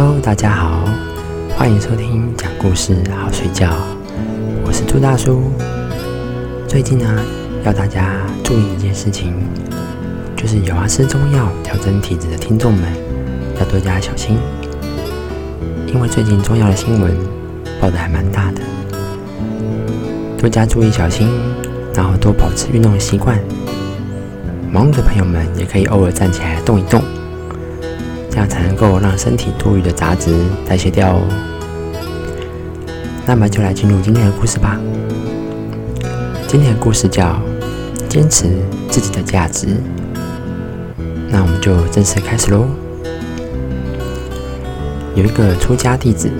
Hello，大家好，欢迎收听讲故事好睡觉。我是朱大叔。最近呢，要大家注意一件事情，就是有啊吃中药调整体质的听众们要多加小心，因为最近中药的新闻报的还蛮大的。多加注意小心，然后多保持运动的习惯。忙碌的朋友们也可以偶尔站起来动一动。这样才能够让身体多余的杂质代谢掉哦。那么就来进入今天的故事吧。今天的故事叫“坚持自己的价值”。那我们就正式开始喽。有一个出家弟子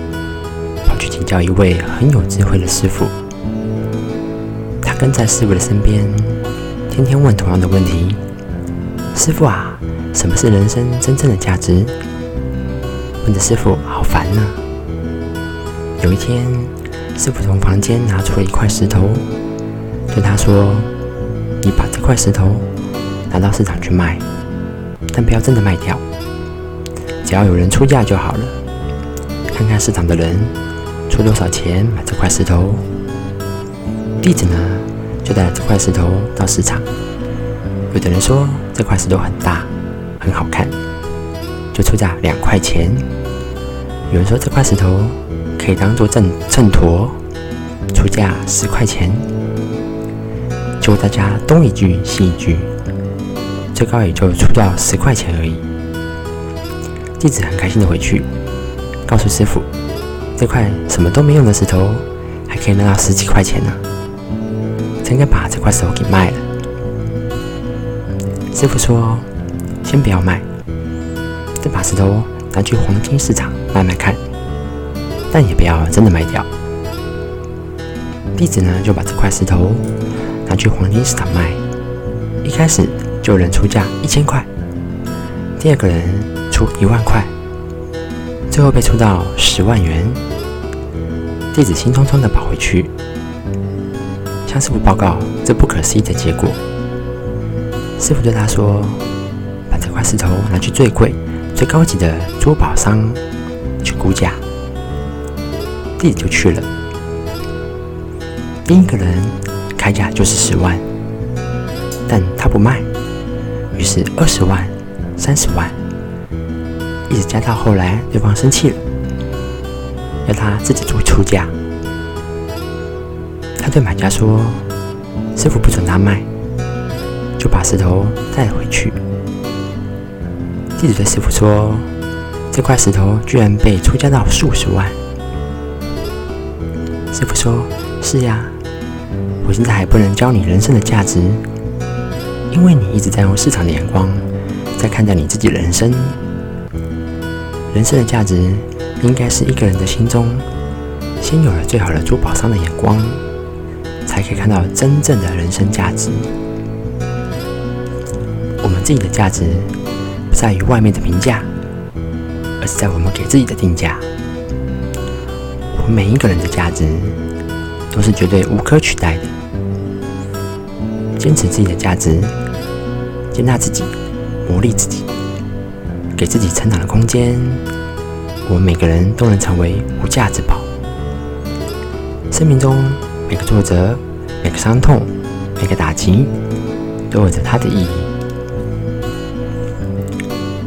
跑去请教一位很有智慧的师傅，他跟在师傅的身边，天天问同样的问题：“师傅啊。”什么是人生真正的价值？问的师傅好烦呢。有一天，师傅从房间拿出了一块石头，对他说：“你把这块石头拿到市场去卖，但不要真的卖掉，只要有人出价就好了。看看市场的人出多少钱买这块石头。”弟子呢，就带这块石头到市场。有的人说这块石头很大。很好看，就出价两块钱。有人说这块石头可以当做秤秤砣，出价十块钱。就大家东一句西一句，最高也就出到十块钱而已。弟子很开心的回去，告诉师傅，这块什么都没用的石头还可以拿到十几块钱呢，真该把这块石头给卖了。师傅说。先不要卖，再把石头拿去黄金市场卖卖看，但也不要真的卖掉。弟子呢就把这块石头拿去黄金市场卖，一开始就有人出价一千块，第二个人出一万块，最后被出到十万元。弟子兴冲冲的跑回去，向师傅报告这不可思议的结果。师傅对他说。把石头拿去最贵、最高级的珠宝商去估价，弟子就去了。第一个人开价就是十万，但他不卖，于是二十万、三十万，一直加到后来，对方生气了，要他自己做出价。他对买家说：“师傅不准他卖，就把石头带回去。”弟子对师傅说：“这块石头居然被出价到数十万。”师傅说：“是呀，我现在还不能教你人生的价值，因为你一直在用市场的眼光在看待你自己的人生。人生的价值应该是一个人的心中先有了最好的珠宝商的眼光，才可以看到真正的人生价值。我们自己的价值。”不在于外面的评价，而是在我们给自己的定价。我们每一个人的价值都是绝对无可取代的。坚持自己的价值，接纳自己，磨砺自己，给自己成长的空间。我们每个人都能成为无价之宝。生命中每个挫折、每个伤痛、每个打击，都有着它的意义。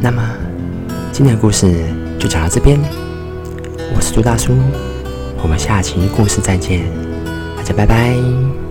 那么，今天的故事就讲到这边。我是朱大叔，我们下期故事再见，大家拜拜。